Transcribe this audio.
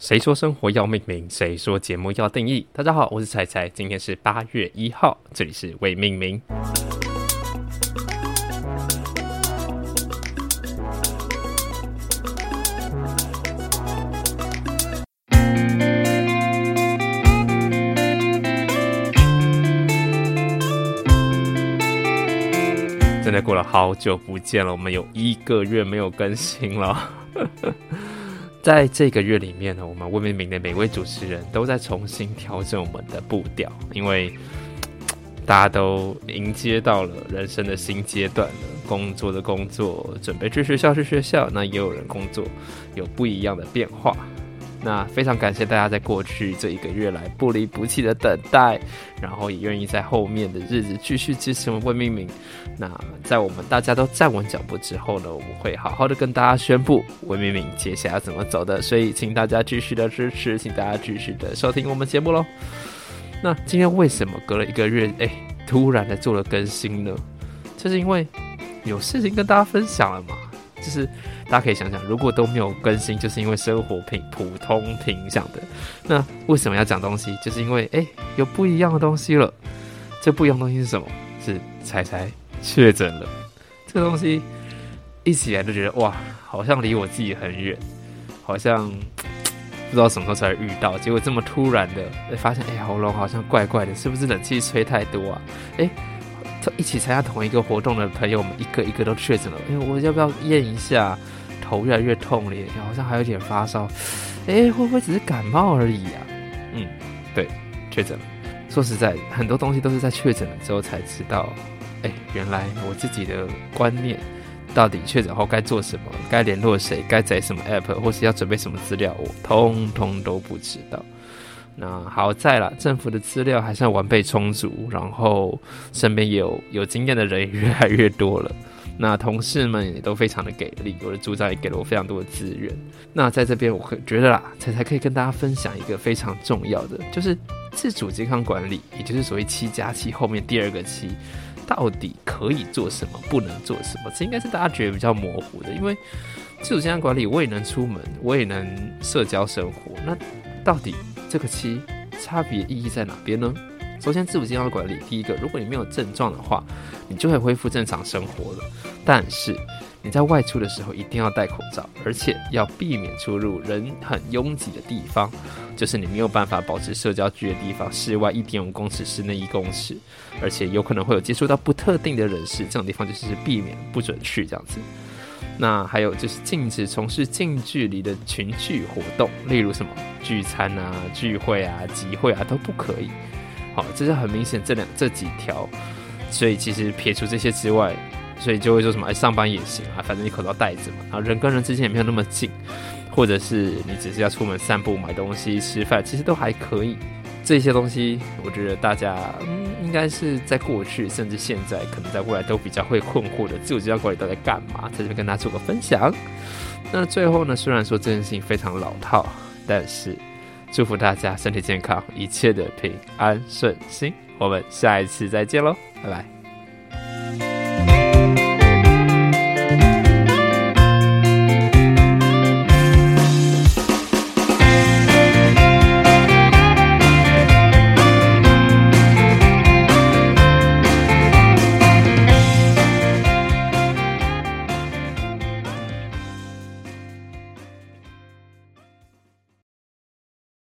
谁说生活要命名？谁说节目要定义？大家好，我是彩彩，今天是八月一号，这里是未命名。真的过了好久不见了，我们有一个月没有更新了。在这个月里面呢，我们未命名的每位主持人都在重新调整我们的步调，因为大家都迎接到了人生的新阶段了，工作的工作，准备去学校去学校，那也有人工作有不一样的变化。那非常感谢大家在过去这一个月来不离不弃的等待，然后也愿意在后面的日子继续支持我们未命名。那在我们大家都站稳脚步之后呢，我们会好好的跟大家宣布未命名接下来要怎么走的。所以请大家继续的支持，请大家继续的收听我们节目喽。那今天为什么隔了一个月，哎，突然的做了更新呢？就是因为有事情跟大家分享了嘛。就是大家可以想想，如果都没有更新，就是因为生活平普通平响的。那为什么要讲东西？就是因为哎，有不一样的东西了。这不一样的东西是什么？是彩彩确诊了。这个东西一起来就觉得哇，好像离我自己很远，好像不知道什么时候才会遇到。结果这么突然的，发现哎，喉咙好像怪怪的，是不是冷气吹太多啊？哎。一起参加同一个活动的朋友们，一个一个都确诊了。哎，我要不要验一下？头越来越痛了，好像还有点发烧。哎，会不会只是感冒而已啊？嗯，对，确诊了。说实在，很多东西都是在确诊了之后才知道。哎，原来我自己的观念，到底确诊后该做什么，该联络谁，该载什么 app，或是要准备什么资料，我通通都不知道。那好在了，政府的资料还算完备充足，然后身边有有经验的人也越来越多了。那同事们也都非常的给力，我的组长也给了我非常多的资源。那在这边，我觉得啦，才才可以跟大家分享一个非常重要的，就是自主健康管理，也就是所谓七加七后面第二个七，到底可以做什么，不能做什么？这应该是大家觉得比较模糊的，因为自主健康管理，我也能出门，我也能社交生活，那到底？这个期差别意义在哪边呢？首先，自主健康管理，第一个，如果你没有症状的话，你就会恢复正常生活了。但是你在外出的时候一定要戴口罩，而且要避免出入人很拥挤的地方，就是你没有办法保持社交距离的地方，室外一点五公尺，室内一公尺，而且有可能会有接触到不特定的人士，这种地方就是避免不准去这样子。那还有就是禁止从事近距离的群聚活动，例如什么聚餐啊、聚会啊、集会啊都不可以。好，这是很明显这两这几条。所以其实撇除这些之外，所以就会说什么哎，上班也行啊，反正你口罩戴着嘛，然后人跟人之间也没有那么近，或者是你只是要出门散步、买东西、吃饭，其实都还可以。这些东西，我觉得大家嗯，应该是在过去，甚至现在，可能在未来都比较会困惑的。自我健康管理都在干嘛？在这边跟大家做个分享。那最后呢，虽然说这件事情非常老套，但是祝福大家身体健康，一切的平安顺心。我们下一次再见喽，拜拜。